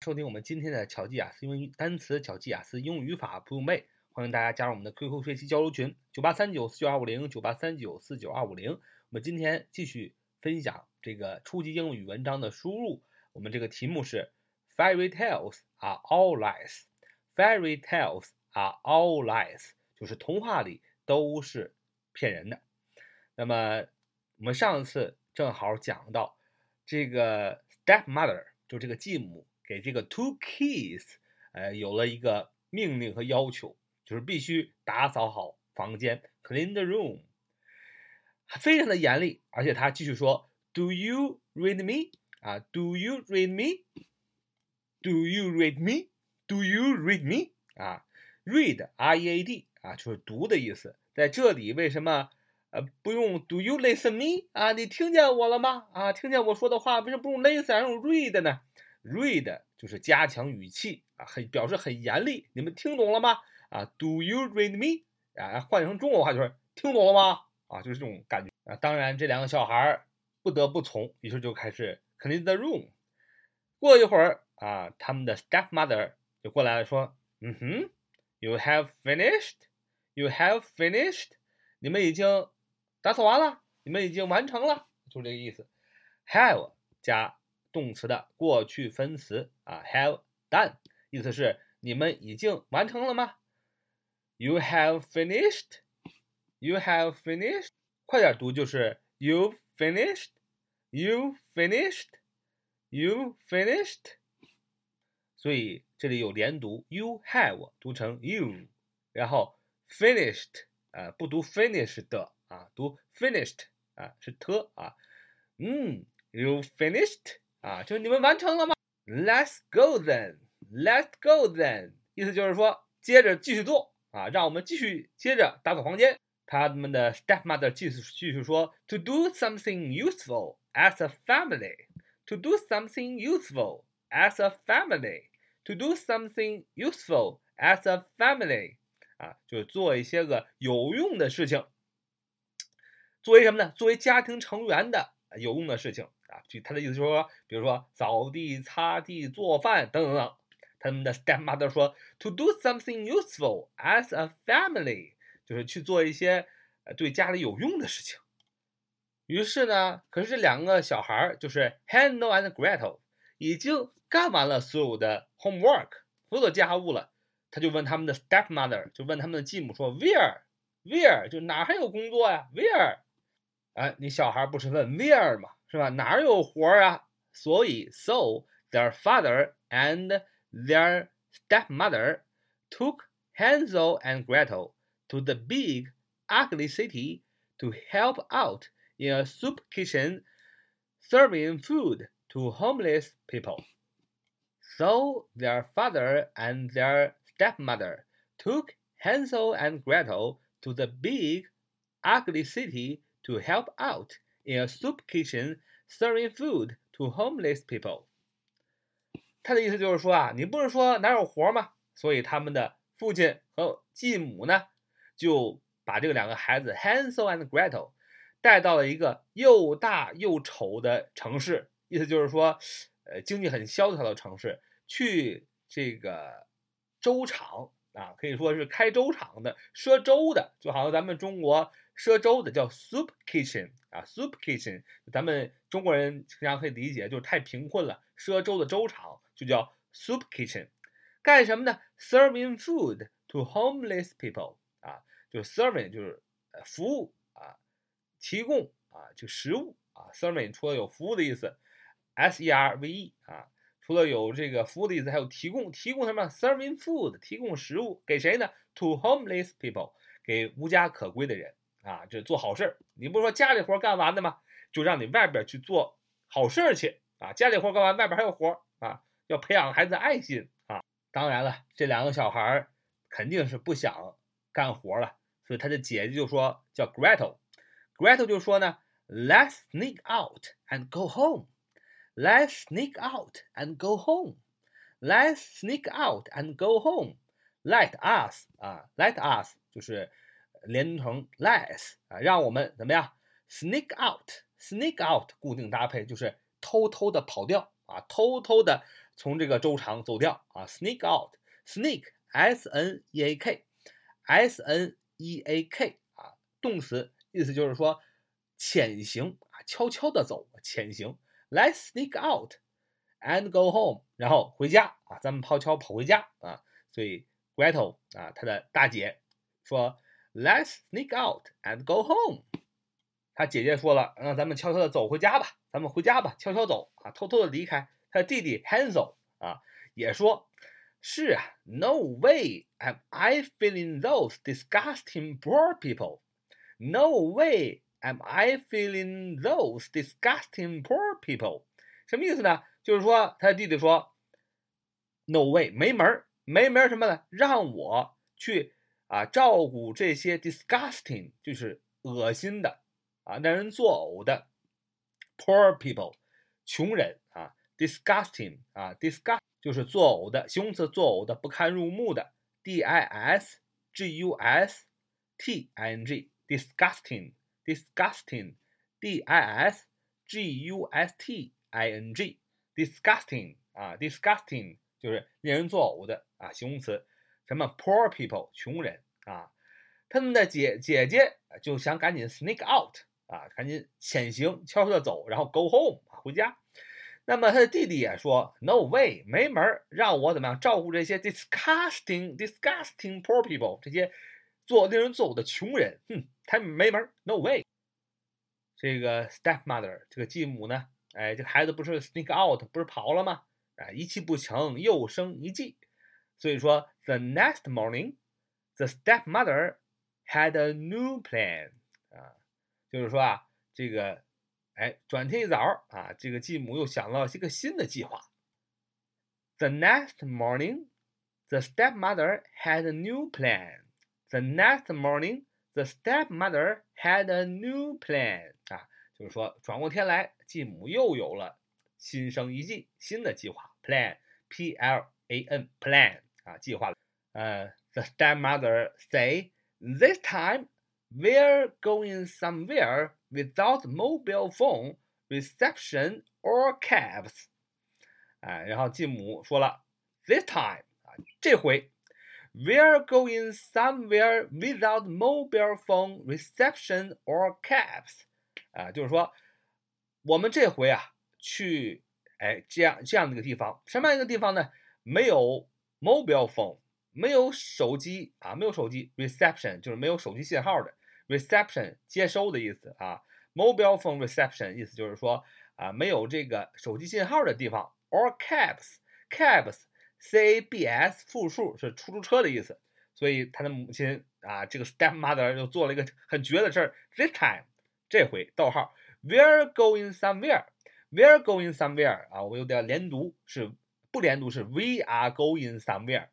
收听我们今天的巧记雅思英语单词、巧记雅思英语语法不用背，欢迎大家加入我们的 QQ 学习交流群：九八三九四九二五零九八三九四九二五零。我们今天继续分享这个初级英语文章的输入。我们这个题目是 Fairy tales are all lies. Fairy tales are all lies，就是童话里都是骗人的。那么我们上次正好讲到这个 stepmother，就这个继母。给这个 two kids，呃，有了一个命令和要求，就是必须打扫好房间，clean the room，非常的严厉。而且他继续说，Do you read me？啊，Do you read me？Do you read me？Do you read me？啊，read，R-E-A-D，啊，就是读的意思。在这里为什么呃不用 Do you listen me？啊，你听见我了吗？啊，听见我说的话，为什么不用 listen，而用 read 呢？Read 就是加强语气啊，很表示很严厉。你们听懂了吗？啊，Do you read me？啊，换成中国话就是听懂了吗？啊，就是这种感觉啊。当然，这两个小孩不得不从，于是就开始 clean the room。过一会儿啊，他们的 stepmother 就过来了，说：“嗯哼，You have finished？You have finished？你们已经打扫完了？你们已经完成了？就这个意思。Have 加。动词的过去分词啊，have done，意思是你们已经完成了吗？You have finished. You have finished. 快点读就是 You finished. You finished. You finished. 所以这里有连读，You have 读成 you，然后 finished 啊不读 finished 的啊，读 finished 啊是 t 啊，嗯，You finished. 啊，就你们完成了吗？Let's go then. Let's go then. 意思就是说，接着继续做啊，让我们继续接着打扫房间。他们的 stepmother 继续继续说，To do something useful as a family. To do something useful as a family. To do something useful as a family. 啊，就是做一些个有用的事情。作为什么呢？作为家庭成员的有用的事情。就他的意思就是说，比如说扫地、擦地、做饭等等等。他们的 stepmother 说，to do something useful as a family，就是去做一些对家里有用的事情。于是呢，可是这两个小孩儿就是 Hansel and Gretel 已经干完了所有的 homework，所有的家务了。他就问他们的 stepmother，就问他们的继母说，where，where，就哪还有工作呀？where？哎，你小孩不是问 where 吗？是吧？哪有活儿啊？所以，so their father and their stepmother took Hansel and Gretel to the big, ugly city to help out in a soup kitchen serving food to homeless people. So their father and their stepmother took Hansel and Gretel to the big, ugly city to help out in a soup kitchen serving food to homeless people。他的意思就是说啊，你不是说哪有活吗？所以他们的父亲和继母呢，就把这两个孩子 Hansel and Gretel 带到了一个又大又丑的城市，意思就是说，呃，经济很萧条的城市，去这个粥厂啊，可以说是开粥厂的、赊粥的，就好像咱们中国。赊粥的叫 soup kitchen 啊，soup kitchen，咱们中国人经常可以理解，就是太贫困了，赊粥的粥厂就叫 soup kitchen。干什么呢？Serving food to homeless people 啊，就 serving 就是服务啊，提供啊就食物啊，serving 除了有服务的意思，s e r v e 啊，除了有这个服务的意思，还有提供，提供什么？Serving food，提供食物给谁呢？To homeless people，给无家可归的人。啊，这做好事儿，你不是说家里活干完的吗？就让你外边去做好事儿去啊！家里活干完，外边还有活啊，要培养孩子爱心啊！当然了，这两个小孩儿肯定是不想干活了，所以他的姐姐就说叫 Gretel，Gretel 就说呢，Let's sneak out and go home. Let's sneak out and go home. Let's sneak out and go home. Let us 啊，Let us 就是。连成 less 啊，让我们怎么样？sneak out，sneak out，固定搭配就是偷偷的跑掉啊，偷偷的从这个周长走掉啊，sneak out，sneak s n e a k s n e a k 啊，动词意思就是说潜行啊，悄悄的走，潜行。Let's sneak out and go home，然后回家啊，咱们悄悄跑回家啊。所以 Gretel 啊，她的大姐说 ，Let's sneak out and go home。她姐姐说了，让咱们悄悄的走回家吧，咱们回家吧，悄悄走啊，偷偷的离开。他弟弟 Hansel 啊，也说，是啊，No way am I feeling those disgusting poor people. No way am I feeling those disgusting poor people. 什么意思呢？就是说，他的弟弟说，No way，没门儿，没门儿什么呢？让我去 啊照顾这些 disgusting，就是恶心的啊，让人作呕的 poor people，穷人啊。disgusting 啊，disgust 就是作呕的形容词，作呕的、不堪入目的。d i s g u s t i n g，disgusting，disgusting，d i s g u s t i n g，disgusting 啊，disgusting 就是令人作呕的啊，形容词。什么 poor people 穷人啊，他们的姐姐姐就想赶紧 sneak out 啊，赶紧潜行，悄悄的走，然后 go home 回家。那么他的弟弟也说：“No way，没门儿，让我怎么样照顾这些 disgusting、disgusting poor people，这些做令人作呕的穷人？哼，他没门儿，No way。”这个 stepmother，这个继母呢？哎，这孩子不是 sneak out，不是跑了吗？啊，一气不成又生一计。所以说，the next morning，the stepmother had a new plan。啊，就是说啊，这个。哎，转天一早啊，这个继母又想到一个新的计划。The next morning, the stepmother had a new plan. The next morning, the stepmother had a new plan. 啊，就是说转过天来，继母又有了新生一计，新的计划。Plan, P L P-L-A-N, plan 啊，计划。呃，the stepmother say, this time we're going somewhere without mobile phone reception or cabs，哎，然后继母说了，this time 啊，这回，we're going somewhere without mobile phone reception or cabs，啊，就是说我们这回啊去，哎，这样这样的一个地方，什么样一个地方呢？ 没有 mobile phone，没有手机啊，没有手机 reception 就是没有手机信号的。reception 接收的意思啊，mobile phone reception 意思就是说啊没有这个手机信号的地方，or cabs，cabs，c a b s 复数是出租车的意思，所以他的母亲啊这个 stepmother 就做了一个很绝的事儿，this time 这回逗号，we're going somewhere，we're going somewhere 啊我有点连读是不连读是 we are going somewhere，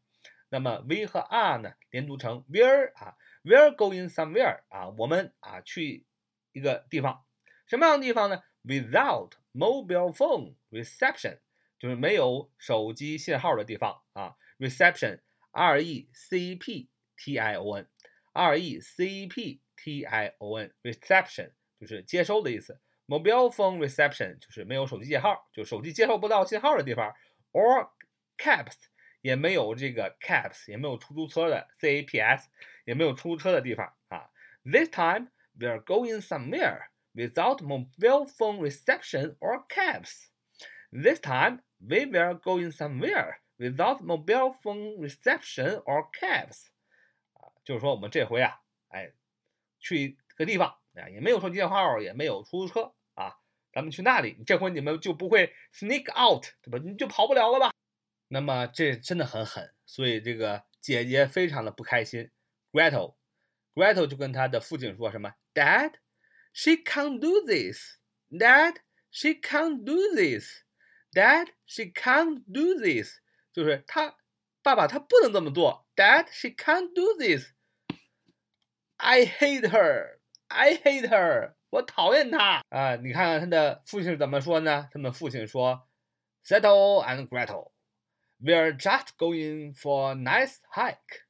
那么 we 和 are 呢连读成 where 啊。We're going somewhere 啊，我们啊去一个地方，什么样的地方呢？Without mobile phone reception，就是没有手机信号的地方啊。Reception，R E c p t i o n，r e c p t i o n，reception 就是接收的意思。Mobile phone reception 就是没有手机信号，就手机接收不到信号的地方。Or cabs 也没有这个 cabs，也没有出租车的 C A P S。也没有出租车的地方啊。This time we are going somewhere without mobile phone reception or cabs. This time we were going somewhere without mobile phone reception or cabs. 啊，就是说我们这回啊，哎，去个地方啊，也没有手机信号，也没有出租车啊， 咱们去那里，这回你们就不会 sneak out，对吧？你就跑不了了吧？那么这真的很狠，所以这个姐姐非常的不开心。Gretel。Gretel 就跟他的父亲说什么：“Dad, she can't do this. Dad, she can't do this. Dad, she can't do this.” 就是他爸爸他不能这么做。Dad, she can't do this. I hate her. I hate her. 我讨厌她啊！你看看他的父亲怎么说呢？他们父亲说：“Settle and Gretel, we're just going for a nice hike.”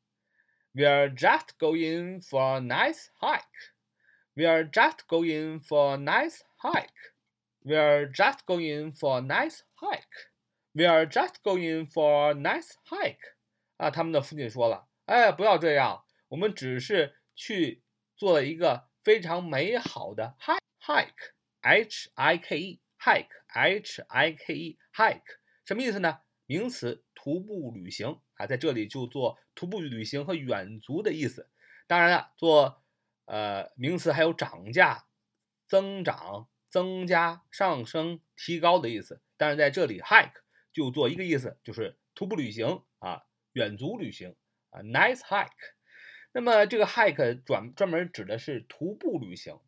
We are just going for a nice hike. We are just going for a nice hike. We are just going for a nice hike. We are just going for a nice hike。啊，他们的父亲说了，哎，不要这样，我们只是去做了一个 非常美好的 hike，hike，h i k e，hike，h i k e，hike，什么意思呢？名词，徒步旅行啊，在这里就做徒步旅行和远足的意思。当然了，做呃名词还有涨价、增长、增加、上升、提高的意思。但是在这里，hike 就做一个意思，就是徒步旅行啊，远足旅行啊，nice hike。那么这个 hike 专专门指的是徒步旅行，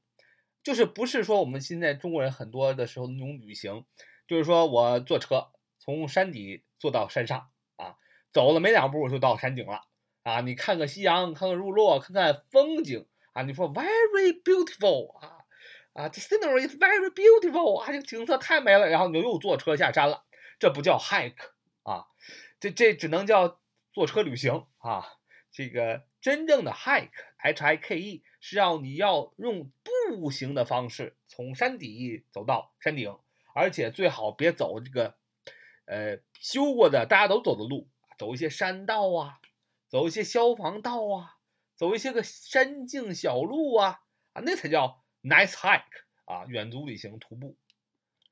就是不是说我们现在中国人很多的时候那种旅行，就是说我坐车从山底坐到山上啊，走了没两步就到山顶了啊，你看个夕阳，看看日落，看看风景啊，你说 very beautiful 啊啊，the scenery is very beautiful 啊，这个景色太美了，然后你又坐车下山了，这不叫 hike 啊，这这只能叫坐车旅行啊，这个。真正的 hike，h i k e，是要你要用步行的方式从山底走到山顶，而且最好别走这个，呃，修过的大家都走的路，走一些山道啊，走一些消防道啊，走一些个山径小路啊，啊，那才叫 nice hike 啊，远足旅行徒步。